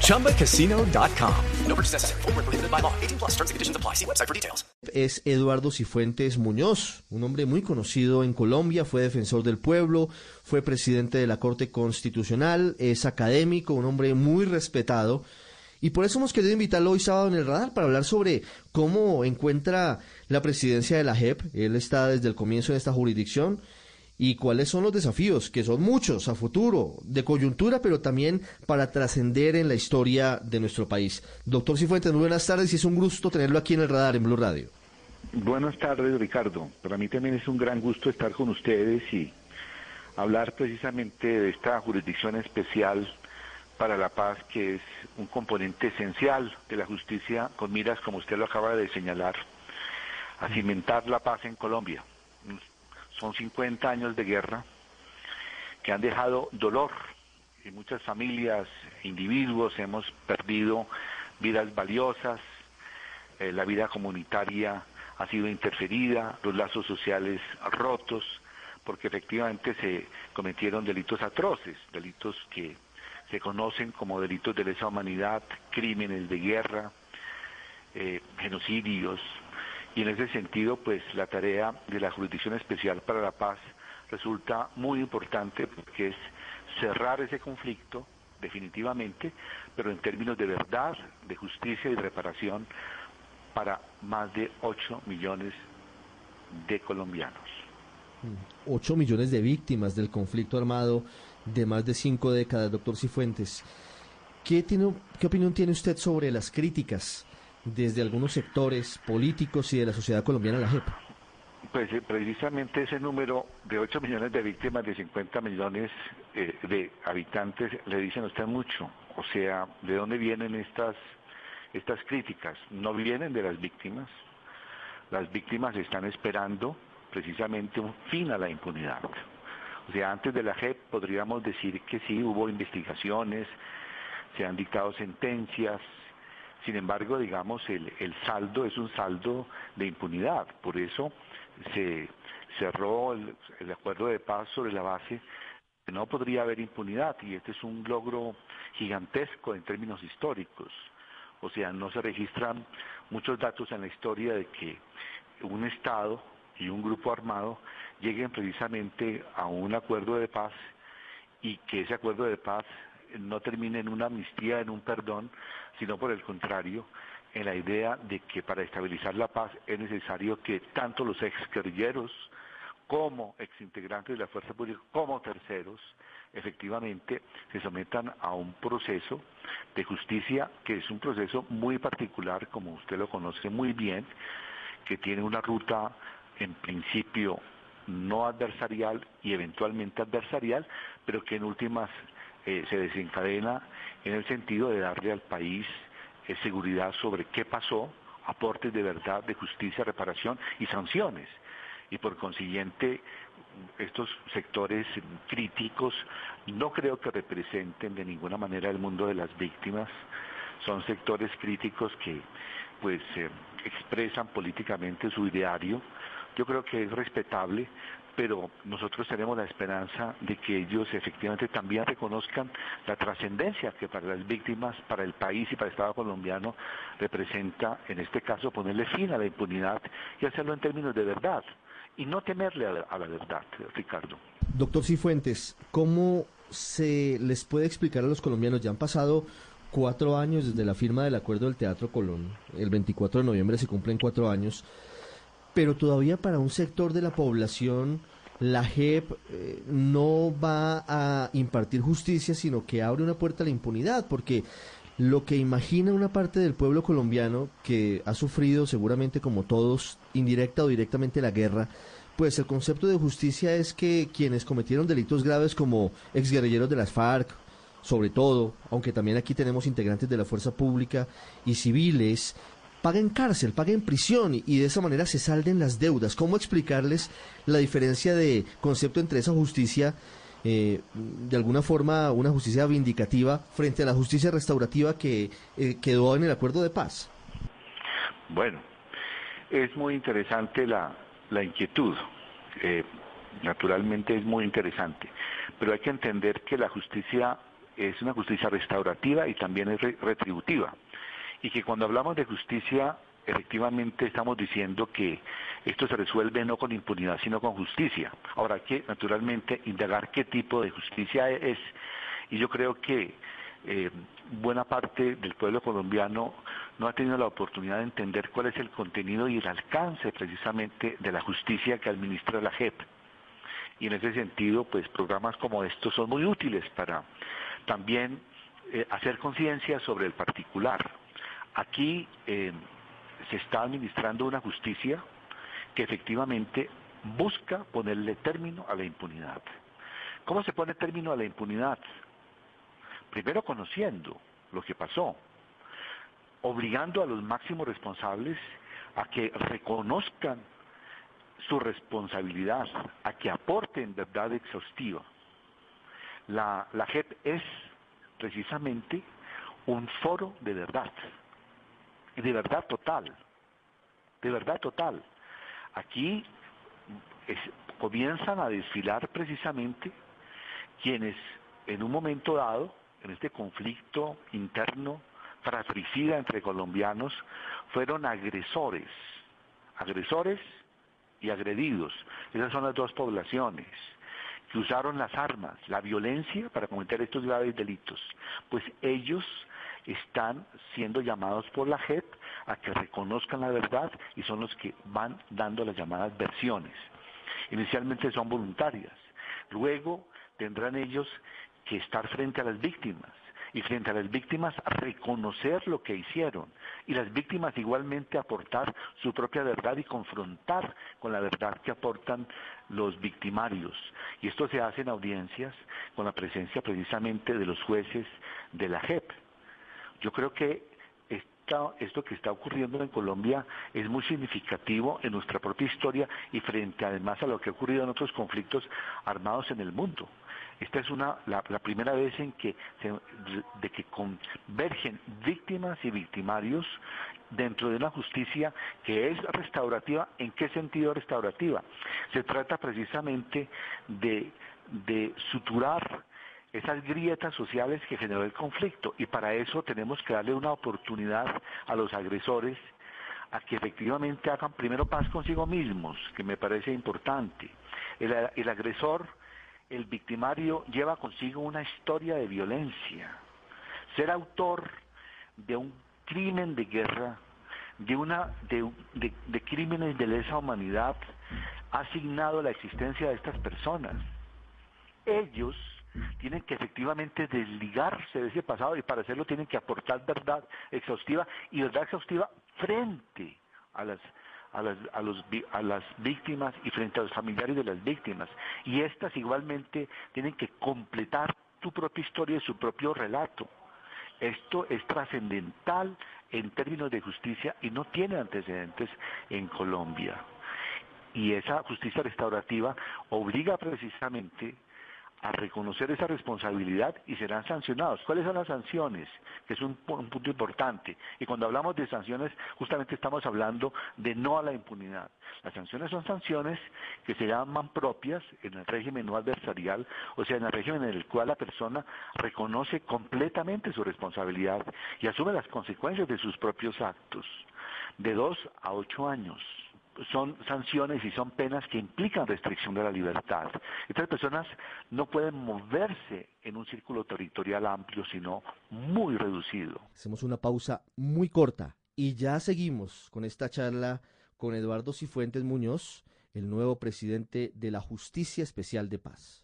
ChumbaCasino.com. No purchase necessary. Full prohibited by law. 18 plus terms and conditions apply. See website for details. Es Eduardo Cifuentes Muñoz, un hombre muy conocido en Colombia. Fue defensor del pueblo, fue presidente de la Corte Constitucional, es académico, un hombre muy respetado. Y por eso hemos querido invitarlo hoy sábado en el radar para hablar sobre cómo encuentra la presidencia de la JEP. Él está desde el comienzo de esta jurisdicción. Y cuáles son los desafíos, que son muchos a futuro, de coyuntura, pero también para trascender en la historia de nuestro país. Doctor Cifuentes, muy buenas tardes y es un gusto tenerlo aquí en el radar en Blue Radio. Buenas tardes, Ricardo. Para mí también es un gran gusto estar con ustedes y hablar precisamente de esta jurisdicción especial para la paz, que es un componente esencial de la justicia con miras, como usted lo acaba de señalar, a cimentar la paz en Colombia. Son 50 años de guerra que han dejado dolor y muchas familias, individuos, hemos perdido vidas valiosas, eh, la vida comunitaria ha sido interferida, los lazos sociales rotos, porque efectivamente se cometieron delitos atroces, delitos que se conocen como delitos de lesa humanidad, crímenes de guerra, eh, genocidios, y en ese sentido, pues la tarea de la Jurisdicción Especial para la Paz resulta muy importante porque es cerrar ese conflicto definitivamente, pero en términos de verdad, de justicia y reparación para más de 8 millones de colombianos. 8 millones de víctimas del conflicto armado de más de cinco décadas, doctor Cifuentes. ¿Qué, tiene, ¿Qué opinión tiene usted sobre las críticas desde algunos sectores políticos y de la sociedad colombiana la JEP? Pues eh, precisamente ese número de 8 millones de víctimas, de 50 millones eh, de habitantes, le dicen usted mucho. O sea, ¿de dónde vienen estas, estas críticas? No vienen de las víctimas. Las víctimas están esperando precisamente un fin a la impunidad. O sea, antes de la JEP podríamos decir que sí, hubo investigaciones, se han dictado sentencias, sin embargo, digamos, el, saldo es un saldo de impunidad. Por eso se cerró el, el acuerdo de paz sobre la base que no podría haber impunidad y este es un logro gigantesco en términos históricos. O sea, no se registran muchos datos en la historia de que un Estado y un grupo armado lleguen precisamente a un acuerdo de paz y que ese acuerdo de paz no termine en una amnistía, en un perdón, sino por el contrario, en la idea de que para estabilizar la paz es necesario que tanto los ex guerrilleros como exintegrantes de la fuerza pública, como terceros, efectivamente se sometan a un proceso de justicia que es un proceso muy particular, como usted lo conoce muy bien, que tiene una ruta en principio no adversarial y eventualmente adversarial, pero que en últimas eh, se desencadena en el sentido de darle al país eh, seguridad sobre qué pasó, aportes de verdad, de justicia, reparación y sanciones. Y por consiguiente, estos sectores críticos no creo que representen de ninguna manera el mundo de las víctimas. Son sectores críticos que pues eh, expresan políticamente su ideario. Yo creo que es respetable, pero nosotros tenemos la esperanza de que ellos efectivamente también reconozcan la trascendencia que para las víctimas, para el país y para el Estado colombiano representa, en este caso, ponerle fin a la impunidad y hacerlo en términos de verdad y no temerle a la, verdad, Ricardo. Doctor Cifuentes, ¿cómo se les puede explicar a los colombianos? Ya han pasado cuatro años desde la firma del acuerdo del Teatro Colón. El 24 de noviembre se cumplen cuatro años pero todavía para un sector de la población la JEP eh, no va a impartir justicia, sino que abre una puerta a la impunidad, porque lo que imagina una parte del pueblo colombiano que ha sufrido seguramente como todos indirecta o directamente la guerra, pues el concepto de justicia es que quienes cometieron delitos graves como exguerrilleros de las FARC, sobre todo, aunque también aquí tenemos integrantes de la fuerza pública y civiles, paguen cárcel, paguen prisión y, de esa manera se salden las deudas. ¿Cómo explicarles la diferencia de concepto entre esa justicia, eh, de alguna forma una justicia vindicativa, frente a la justicia restaurativa que eh, quedó en el acuerdo de paz? Bueno, es muy interesante la, la inquietud. Eh, naturalmente es muy interesante, pero hay que entender que la justicia es una justicia restaurativa y también es retributiva. Y que cuando hablamos de justicia, efectivamente estamos diciendo que esto se resuelve no con impunidad, sino con justicia. Ahora hay que, naturalmente, indagar qué tipo de justicia es. Y yo creo que eh, buena parte del pueblo colombiano no ha tenido la oportunidad de entender cuál es el contenido y el alcance precisamente de la justicia que administra la JEP. Y en ese sentido, pues programas como estos son muy útiles para también eh, hacer conciencia sobre el particular. Aquí eh, se está administrando una justicia que efectivamente busca ponerle término a la impunidad. ¿Cómo se pone término a la impunidad? Primero conociendo lo que pasó, obligando a los máximos responsables a que reconozcan su responsabilidad, a que aporten verdad exhaustiva. La, la JEP es precisamente un foro de verdad, de verdad total, de verdad total. Aquí comienzan a desfilar precisamente quienes en un momento dado, en este conflicto interno, fratricida entre colombianos, fueron agresores, agresores y agredidos. Esas son las dos poblaciones que usaron las armas, la violencia para cometer estos graves delitos. Pues ellos están siendo llamados por la JEP a que reconozcan la verdad y son los que van dando las llamadas versiones. Inicialmente son voluntarias, luego tendrán ellos que estar frente a las víctimas y frente a las víctimas reconocer lo que hicieron y las víctimas igualmente aportar su propia verdad y confrontar con la verdad que aportan los victimarios. Y esto se hace en audiencias con la presencia precisamente de los jueces de la JEP. Yo creo que esto que está ocurriendo en Colombia es muy significativo en nuestra propia historia y frente además a lo que ha ocurrido en otros conflictos armados en el mundo. Esta es una, la, primera vez en que de que convergen víctimas y victimarios dentro de una justicia que es restaurativa. ¿En qué sentido restaurativa? Se trata precisamente de, de suturar esas grietas sociales que generó el conflicto y para eso tenemos que darle una oportunidad a los agresores a que efectivamente hagan primero paz consigo mismos, que me parece importante. el agresor el victimario lleva consigo una historia de violencia. Ser autor de un crimen de guerra, de, una, de, crímenes de lesa humanidad, ha asignado la existencia de estas personas. Ellos tienen que efectivamente desligarse de ese pasado y para hacerlo tienen que aportar verdad exhaustiva y verdad exhaustiva frente a las a las, a, los, a las víctimas y frente a los familiares de las víctimas. Y estas igualmente tienen que completar tu propia historia y su propio relato. Esto es trascendental en términos de justicia y no tiene antecedentes en Colombia. Y esa justicia restaurativa obliga precisamente a reconocer esa responsabilidad y serán sancionados. ¿Cuáles son las sanciones? Que es un, punto importante. Y cuando hablamos de sanciones, justamente estamos hablando de no a la impunidad. Las sanciones son sanciones que se llaman propias en el régimen no adversarial, o sea, en el régimen en el cual la persona reconoce completamente su responsabilidad y asume las consecuencias de sus propios actos. De dos a ocho años son sanciones y son penas que implican restricción de la libertad. Estas personas no pueden moverse en un círculo territorial amplio, sino muy reducido. Hacemos una pausa muy corta y ya seguimos con esta charla con Eduardo Cifuentes Muñoz, el nuevo presidente de la Justicia Especial de Paz.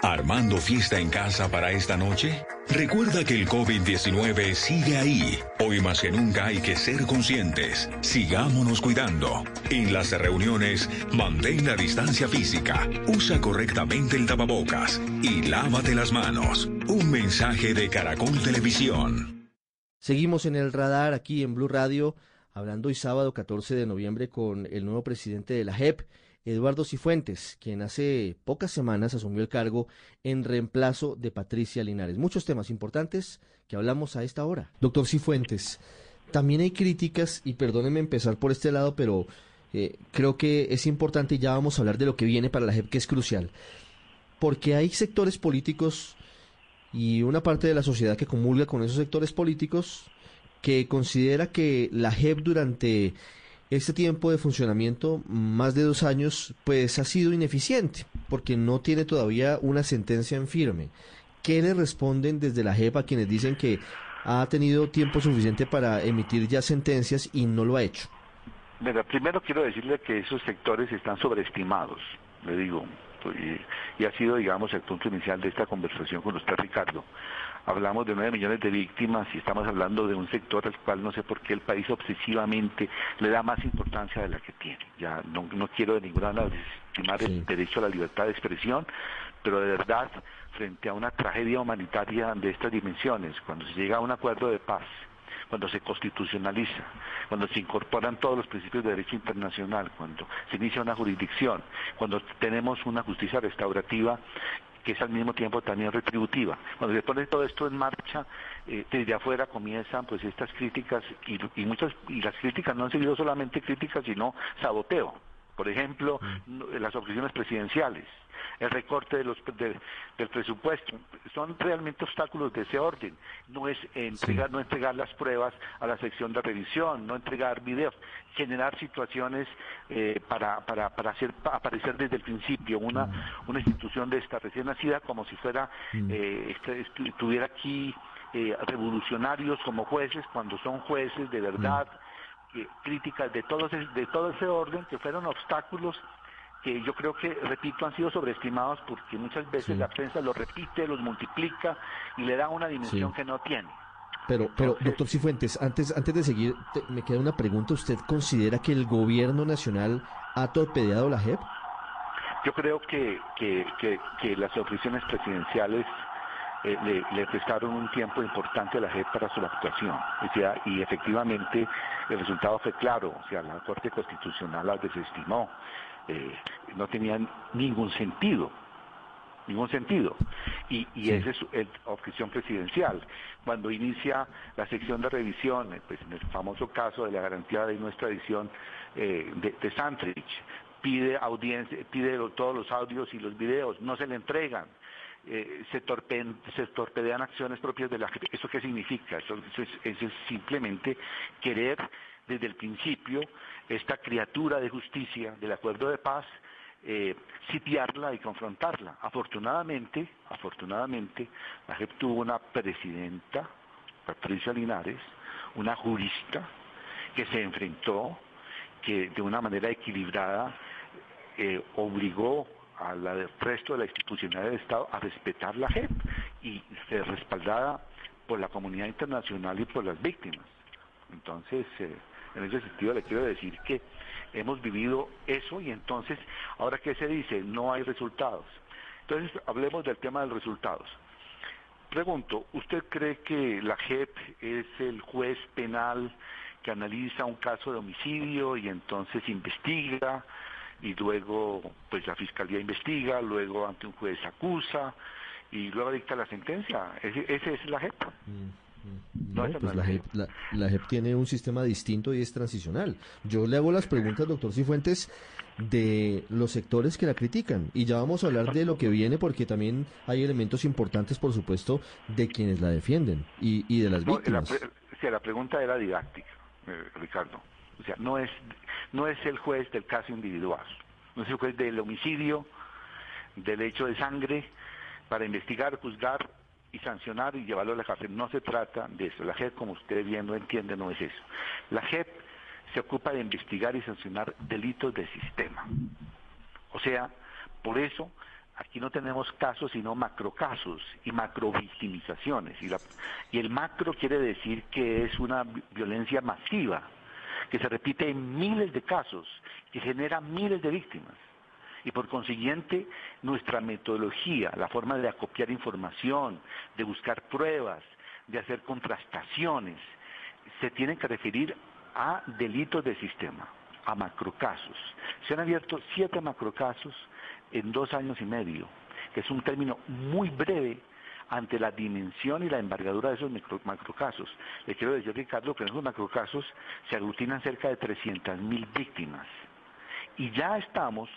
¿Armando fiesta en casa para esta noche? Recuerda que el COVID-19 sigue ahí. Hoy más que nunca hay que ser conscientes. Sigámonos cuidando. En las reuniones, mantén la distancia física, usa correctamente el tapabocas y lávate las manos. Un mensaje de Caracol Televisión. Seguimos en el radar aquí en Blue Radio, hablando hoy sábado 14 de noviembre con el nuevo presidente de la JEP. Eduardo Cifuentes, quien hace pocas semanas asumió el cargo en reemplazo de Patricia Linares. Muchos temas importantes que hablamos a esta hora. Doctor Cifuentes, también hay críticas, y perdónenme empezar por este lado, pero eh, creo que es importante y ya vamos a hablar de lo que viene para la JEP, que es crucial. Porque hay sectores políticos y una parte de la sociedad que comulga con esos sectores políticos que considera que la JEP durante este tiempo de funcionamiento, más de dos años, pues ha sido ineficiente, porque no tiene todavía una sentencia en firme. ¿Qué le responden desde la JEP a quienes dicen que ha tenido tiempo suficiente para emitir ya sentencias y no lo ha hecho? Mira, primero quiero decirle que esos sectores están sobreestimados, le digo, y, y ha sido, digamos, el punto inicial de esta conversación con usted, Ricardo hablamos de 9 millones de víctimas y estamos hablando de un sector al cual no sé por qué el país obsesivamente le da más importancia de la que tiene. Ya no, no quiero de ninguna manera desestimar el derecho a la libertad de expresión, pero de verdad, frente a una tragedia humanitaria de estas dimensiones, cuando se llega a un acuerdo de paz, cuando se constitucionaliza, cuando se incorporan todos los principios de derecho internacional, cuando se inicia una jurisdicción, cuando tenemos una justicia restaurativa que es al mismo tiempo también retributiva. Cuando se pone todo esto en marcha, eh, desde afuera comienzan pues estas críticas y, y, muchas y las críticas no han sido solamente críticas, sino saboteo. Por ejemplo, mm. las objeciones presidenciales, el recorte de los, del presupuesto, son realmente obstáculos de ese orden. No es entregar, no entregar las pruebas a la sección de revisión, no entregar videos, generar situaciones eh, para, para, para hacer aparecer desde el principio una, mm. una institución de esta recién nacida como si fuera, mm. eh, este, estuviera aquí eh, revolucionarios como jueces, cuando son jueces de verdad críticas de todo, ese, de todo ese orden que fueron obstáculos que yo creo que, repito, han sido sobreestimados porque muchas veces la prensa los repite, los multiplica y le da una dimensión que no tiene. Pero, pero doctor Cifuentes, antes, antes de seguir, me queda una pregunta. ¿Usted considera que el gobierno nacional ha torpedeado la JEP? Yo creo que, que, que, que las oficinas presidenciales eh, le, le, prestaron un tiempo importante a la JEP para su actuación. O sea, y efectivamente el resultado fue claro, o sea, la Corte Constitucional la desestimó. Eh, no tenían ningún sentido, ningún sentido. Y, y esa es la objeción presidencial. Cuando inicia la sección de revisión, eh, pues en el famoso caso de la garantía de nuestra edición eh, de, de Santrich, pide audiencia, pide todos los audios y los videos, no se le entregan eh, se, se torpedean acciones propias de la gente. ¿Eso qué significa? Eso, es, simplemente querer desde el principio esta criatura de justicia del acuerdo de paz eh, sitiarla y confrontarla. Afortunadamente, afortunadamente, la JEP tuvo una presidenta, Patricia Linares, una jurista que se enfrentó, que de una manera equilibrada eh, obligó al resto de la institucionalidad del Estado a respetar la JEP y ser respaldada por la comunidad internacional y por las víctimas. Entonces, eh, en ese sentido le quiero decir que hemos vivido eso y entonces, ahora qué se dice, no hay resultados. Entonces, hablemos del tema de los resultados. Pregunto, ¿usted cree que la JEP es el juez penal que analiza un caso de homicidio y entonces investiga y luego pues la fiscalía investiga, luego ante un juez acusa y luego dicta la sentencia. Ese, es la JEP. Mm, mm. No, pues la, JEP, la, JEP tiene un sistema distinto y es transicional. Yo le hago las preguntas, doctor Cifuentes, de los sectores que la critican. Y ya vamos a hablar de lo que viene porque también hay elementos importantes, por supuesto, de quienes la defienden y, y de las víctimas. La, la pregunta era didáctica, eh, Ricardo. O sea, no es, no es el juez del caso individual, no es el juez del homicidio, del hecho de sangre para investigar, juzgar y sancionar y llevarlo a la cárcel. No se trata de eso. La JEP, como ustedes bien lo entienden, no es eso. La JEP se ocupa de investigar y sancionar delitos de sistema. O sea, por eso aquí no tenemos casos sino macrocasos y macrovictimizaciones. Y, y el macro quiere decir que es una violencia masiva, que se repite en miles de casos, que genera miles de víctimas. Y por consiguiente, nuestra metodología, la forma de acopiar información, de buscar pruebas, de hacer contrastaciones, se tiene que referir a delitos de sistema, a macrocasos. Se han abierto siete macrocasos en dos años y medio, que es un término muy breve ante la dimensión y la embargadura de esos macrocasos. Le quiero decir, Ricardo, que en esos macrocasos se aglutinan cerca de 300.000 víctimas. Y ya estamos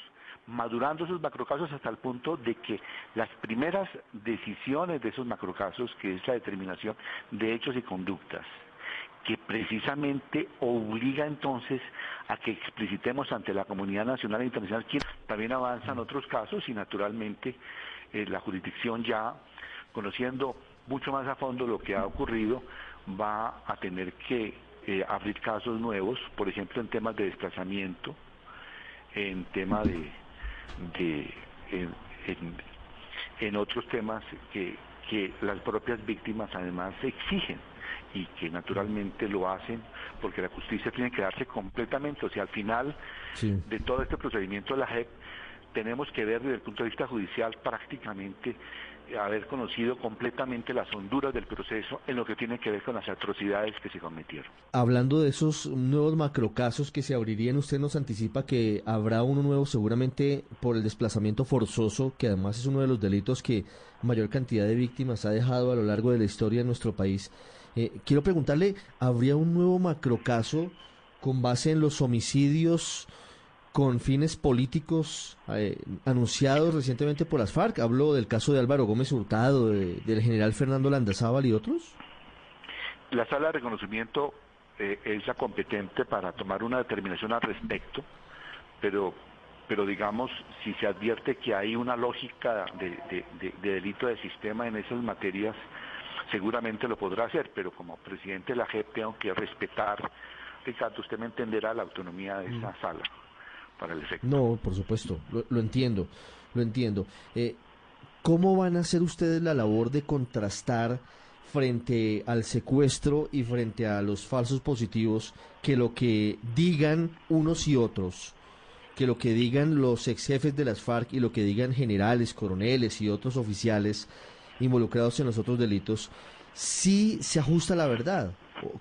madurando esos macrocasos hasta el punto de que las primeras decisiones de esos macrocasos, que es la determinación de hechos y conductas, que precisamente obliga entonces a que explicitemos ante la comunidad nacional e internacional que también avanzan otros casos y naturalmente eh, la jurisdicción ya conociendo mucho más a fondo lo que ha ocurrido va a tener que eh, abrir casos nuevos, por ejemplo en temas de desplazamiento, en tema de, de en, otros temas que, que las propias víctimas además exigen y que naturalmente lo hacen porque la justicia tiene que darse completamente, o sea, al final de todo este procedimiento de la JEP tenemos que ver desde el punto de vista judicial prácticamente haber conocido completamente las honduras del proceso en lo que tiene que ver con las atrocidades que se cometieron. Hablando de esos nuevos macrocasos que se abrirían, usted nos anticipa que habrá uno nuevo seguramente por el desplazamiento forzoso, que además es uno de los delitos que mayor cantidad de víctimas ha dejado a lo largo de la historia en nuestro país. Eh, quiero preguntarle, ¿habría un nuevo macrocaso con base en los homicidios con fines políticos eh, anunciados recientemente por las FARC? Hablo del caso de Álvaro Gómez Hurtado, del general Fernando Landazábal y otros. La sala de reconocimiento eh, es la competente para tomar una determinación al respecto, pero pero digamos, si se advierte que hay una lógica de delito de sistema en esas materias, seguramente lo podrá hacer, pero como presidente de la JEP tengo que respetar, Ricardo, usted me entenderá la autonomía de esa mm. sala No, por supuesto, lo, entiendo, lo entiendo. Eh, ¿Cómo van a hacer ustedes la labor de contrastar frente al secuestro y frente a los falsos positivos que lo que digan unos y otros, que lo que digan los ex jefes de las FARC y lo que digan generales, coroneles y otros oficiales involucrados en los otros delitos, si se ajusta a la verdad.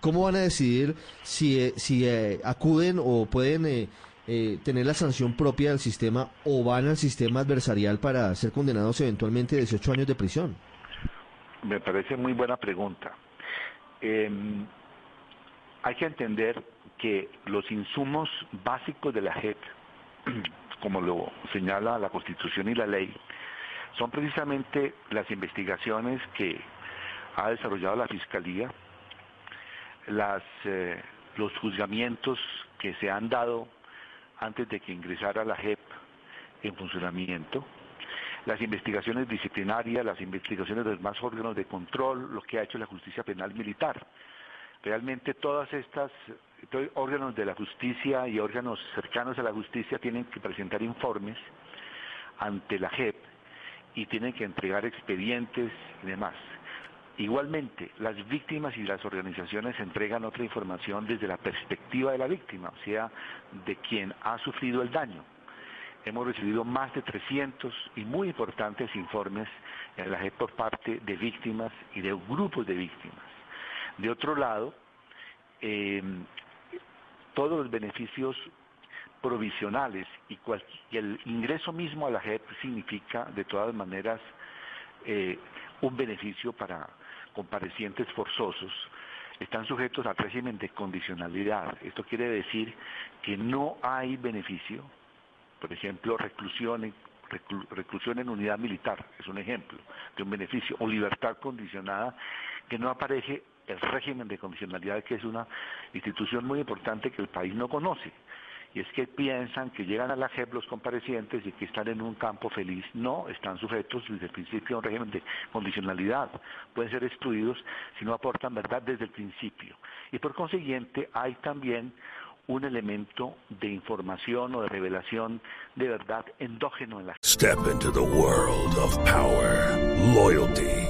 ¿Cómo van a decidir si, eh, si eh, acuden o pueden eh, tener la sanción propia del sistema o van al sistema adversarial para ser condenados eventualmente a 18 años de prisión? Me parece muy buena pregunta. Em, hay que entender que los insumos básicos de la JEP, como lo señala la Constitución y la ley, son precisamente las investigaciones que ha desarrollado la Fiscalía, las, eh, los juzgamientos que se han dado antes de que ingresara la JEP en funcionamiento, las investigaciones disciplinarias, las investigaciones de los más órganos de control, lo que ha hecho la justicia penal militar. Realmente todas estas órganos de la justicia y órganos cercanos a la justicia tienen que presentar informes ante la JEP y tienen que entregar expedientes y demás. Igualmente, las víctimas y las organizaciones entregan otra información desde la perspectiva de la víctima, o sea, de quien ha sufrido el daño. Hemos recibido más de 300 y muy importantes informes en la JEP por parte de víctimas y de grupos de víctimas. De otro lado, eh, todos los beneficios provisionales y, el ingreso mismo a la JEP significa de todas maneras eh, un beneficio para comparecientes forzosos están sujetos al régimen de condicionalidad. Esto quiere decir que no hay beneficio, por ejemplo, reclusión en, reclusión en unidad militar, es un ejemplo de un beneficio, o libertad condicionada, que no aparece el régimen de condicionalidad, que es una institución muy importante que el país no conoce y es que piensan que llegan a la JEP los comparecientes y que están en un campo feliz. No, están sujetos desde el principio a un régimen de condicionalidad. Pueden ser excluidos si no aportan verdad desde el principio. Y por consiguiente hay también un elemento de información o de revelación de verdad endógeno en la Step into the world of power, loyalty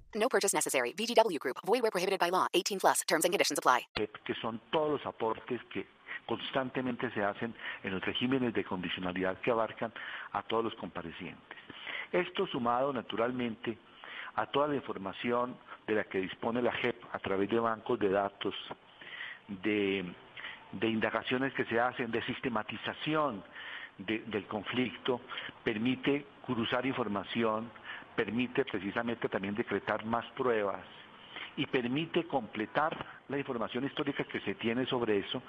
No purchase necessary. VGW Group. Void where prohibited by law. 18 plus. Terms and conditions apply. Que son todos los aportes que constantemente se hacen en los regímenes de condicionalidad que abarcan a todos los comparecientes. Esto sumado naturalmente a toda la información de la que dispone la JEP a través de bancos de datos, de, de indagaciones que se hacen, de sistematización de- del conflicto, permite cruzar información, permite precisamente también decretar más pruebas y permite completar la información histórica que se tiene sobre eso,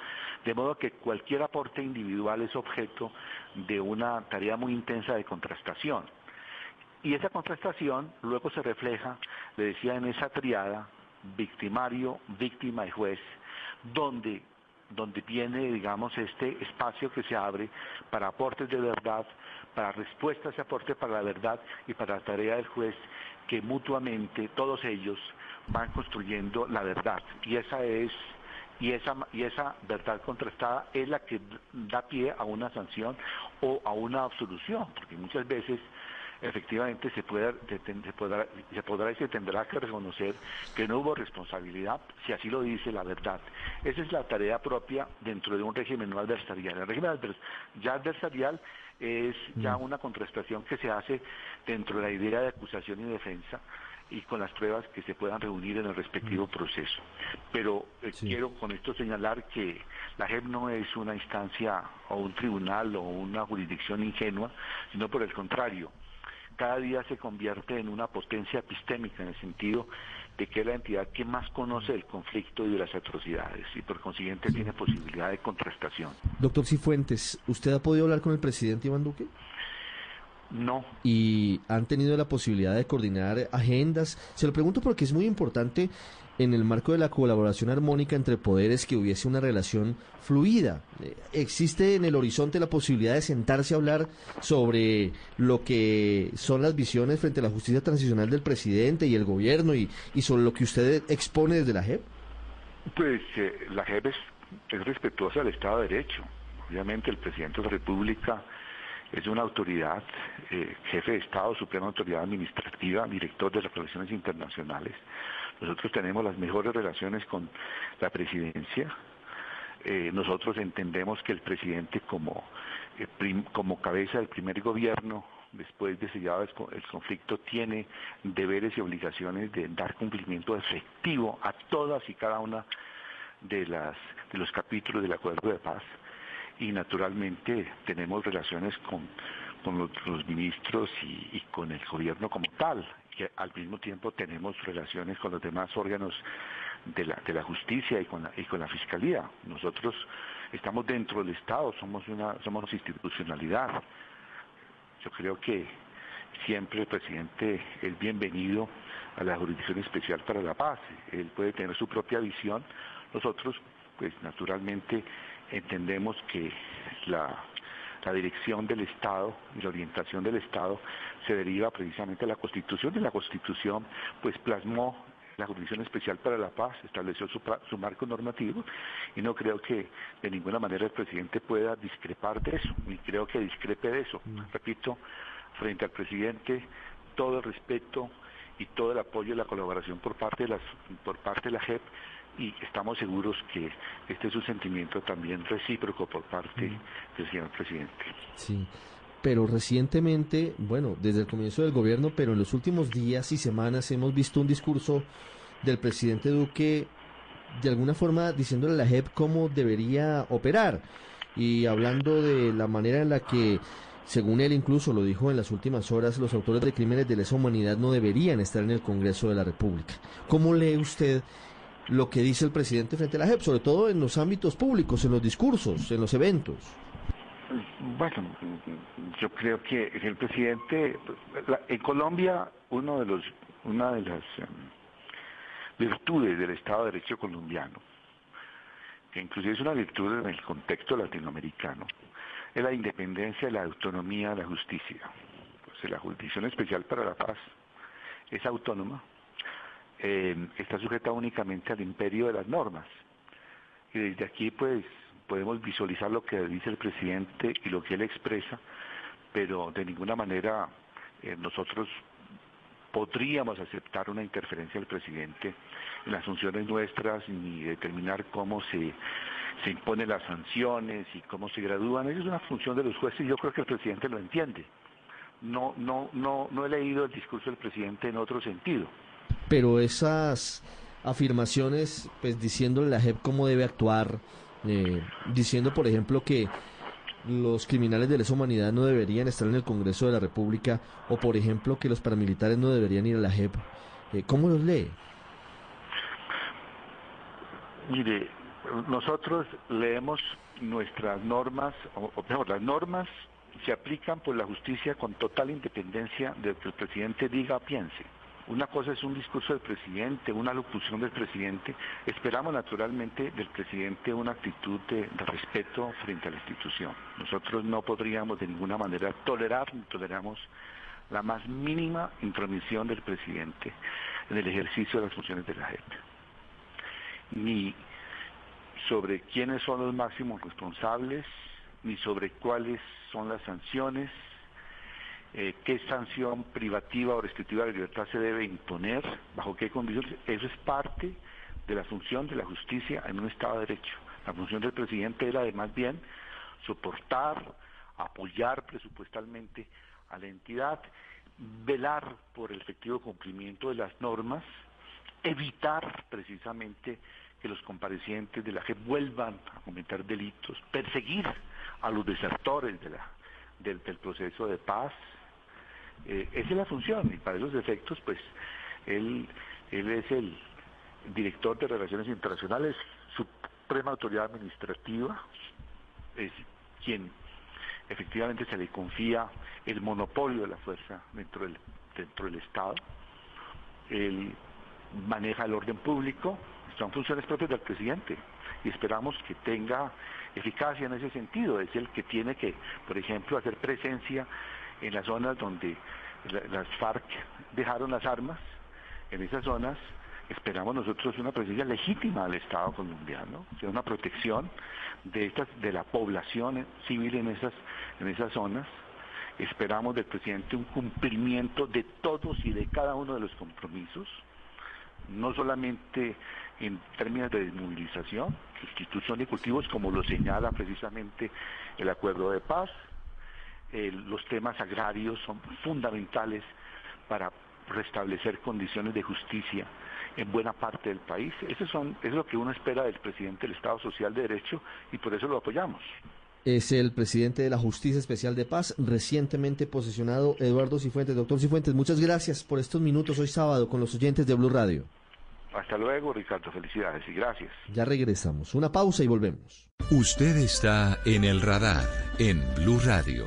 de modo que cualquier aporte individual es objeto de una tarea muy intensa de contrastación. Y esa contrastación luego se refleja, le decía, en esa triada, victimario, víctima y juez, donde, donde viene, digamos, este espacio que se abre para aportes de verdad, para respuesta a ese aporte para la verdad y para la tarea del juez, que mutuamente todos ellos van construyendo la verdad. Y esa es y esa, y esa verdad contrastada es la que da pie a una sanción o a una absolución, porque muchas veces efectivamente se, puede, se, se podrá, se podrá y se tendrá que reconocer que no hubo responsabilidad, si así lo dice la verdad. Esa es la tarea propia dentro de un régimen no adversarial. El régimen advers ya adversarial es ya una contrastación que se hace dentro de la idea de acusación y defensa y con las pruebas que se puedan reunir en el respectivo proceso. Pero eh, Sí. quiero con esto señalar que la JEP no es una instancia o un tribunal o una jurisdicción ingenua, sino por el contrario, cada día se convierte en una potencia epistémica en el sentido de que es la entidad que más conoce el conflicto y de las atrocidades y por consiguiente tiene posibilidad de contrastación. Doctor Cifuentes, ¿usted ha podido hablar con el presidente Iván Duque? No, y han tenido la posibilidad de coordinar agendas. Se lo pregunto porque es muy importante en el marco de la colaboración armónica entre poderes que hubiese una relación fluida. Eh, ¿Existe en el horizonte la posibilidad de sentarse a hablar sobre lo que son las visiones frente a la justicia transicional del presidente y el gobierno y, y sobre lo que usted expone desde la JEP? pues eh, la JEP es, es respetuosa del Estado de Derecho. Obviamente el presidente de la República es una autoridad, eh, jefe de Estado, suprema autoridad administrativa, director de las relaciones internacionales. Nosotros tenemos las mejores relaciones con la presidencia. Eh, nosotros entendemos que el presidente como, eh, como cabeza del primer gobierno, después de sellado el, co- el conflicto, tiene deberes y obligaciones de dar cumplimiento efectivo a todas y cada una de, los capítulos del acuerdo de paz y naturalmente tenemos relaciones con, con los, ministros y con el gobierno como tal. Y al mismo tiempo tenemos relaciones con los demás órganos de la, de la justicia y con la, y con la fiscalía. Nosotros estamos dentro del Estado, somos una somos institucionalidad. Yo creo que siempre el presidente es bienvenido a la Jurisdicción Especial para la Paz. Él puede tener su propia visión. Nosotros, pues naturalmente, entendemos que la, la dirección del Estado y la orientación del Estado se deriva precisamente de la Constitución y la Constitución pues plasmó la Jurisdicción Especial para la Paz, estableció su, su marco normativo y no creo que de ninguna manera el presidente pueda discrepar de eso, ni creo que discrepe de eso. Repito, frente al presidente, todo el respeto y todo el apoyo y la colaboración por parte de, las, por parte de la JEP y estamos seguros que este es un sentimiento también recíproco por parte del señor presidente. Sí, pero recientemente, bueno, desde el comienzo del gobierno, pero en los últimos días y semanas hemos visto un discurso del presidente Duque de alguna forma diciéndole a la JEP cómo debería operar y hablando de la manera en la que según él incluso lo dijo en las últimas horas, los autores de crímenes de lesa humanidad no deberían estar en el Congreso de la República. ¿Cómo lee usted lo que dice el presidente frente a la JEP, sobre todo en los ámbitos públicos, en los discursos, en los eventos? Bueno, yo creo que el presidente, en Colombia, uno de los, una de las em, virtudes del Estado de Derecho colombiano, que inclusive es una virtud en el contexto latinoamericano, es la independencia la autonomía de la justicia. Pues la Jurisdicción Especial para la Paz es autónoma, em, está sujeta únicamente al imperio de las normas. Y desde aquí, pues, podemos visualizar lo que dice el presidente y lo que él expresa, pero de ninguna manera eh, nosotros podríamos aceptar una interferencia del presidente en las funciones nuestras ni determinar cómo se, se imponen las sanciones y cómo se gradúan. Eso es una función de los jueces y yo creo que el presidente lo entiende. No, no, no, no he leído el discurso del presidente en otro sentido. Pero esas afirmaciones, pues diciéndole a la JEP cómo debe actuar, eh, diciendo, por ejemplo, que los criminales de lesa humanidad no deberían estar en el Congreso de la República o, por ejemplo, que los paramilitares no deberían ir a la JEP. Eh, ¿Cómo los lee? Mire, nosotros leemos nuestras normas, o, mejor, las normas se aplican por la justicia con total independencia de que el presidente diga o piense. Una cosa es un discurso del presidente, una locución del presidente. Esperamos naturalmente del presidente una actitud de, respeto frente a la institución. Nosotros no podríamos de ninguna manera tolerar ni toleramos la más mínima intromisión del presidente en el ejercicio de las funciones de la JEP. Ni sobre quiénes son los máximos responsables, ni sobre cuáles son las sanciones, eh, qué sanción privativa o restrictiva de libertad se debe imponer, bajo qué condiciones. Eso es parte de la función de la justicia en un Estado de Derecho. La función del presidente era además bien soportar, apoyar presupuestalmente a la entidad, velar por el efectivo cumplimiento de las normas, evitar precisamente que los comparecientes de la JEP vuelvan a cometer delitos, perseguir a los desertores de la, del proceso de paz, eh, esa es la función y para esos efectos, pues, él, él es el director de Relaciones Internacionales, suprema autoridad administrativa, es quien efectivamente se le confía el monopolio de la fuerza dentro del, dentro del Estado. Él maneja el orden público, son funciones propias del presidente y esperamos que tenga eficacia en ese sentido. Es el que tiene que, por ejemplo, hacer presencia en las zonas donde las FARC dejaron las armas, en esas zonas esperamos nosotros una presencia legítima del Estado colombiano, una protección de estas de la población civil en esas en esas zonas. Esperamos del presidente un cumplimiento de todos y de cada uno de los compromisos, no solamente en términos de desmovilización, sustitución de cultivos como lo señala precisamente el acuerdo de paz, los temas agrarios son fundamentales para restablecer condiciones de justicia en buena parte del país. Eso son, es lo que uno espera del presidente del Estado Social de Derecho y por eso lo apoyamos. Es el presidente de la Justicia Especial de Paz, recientemente posicionado Eduardo Cifuentes. Doctor Cifuentes, muchas gracias por estos minutos hoy sábado con los oyentes de Blue Radio. Hasta luego, Ricardo. Felicidades y gracias. Ya regresamos. Una pausa y volvemos. Usted está en el radar en Blue Radio.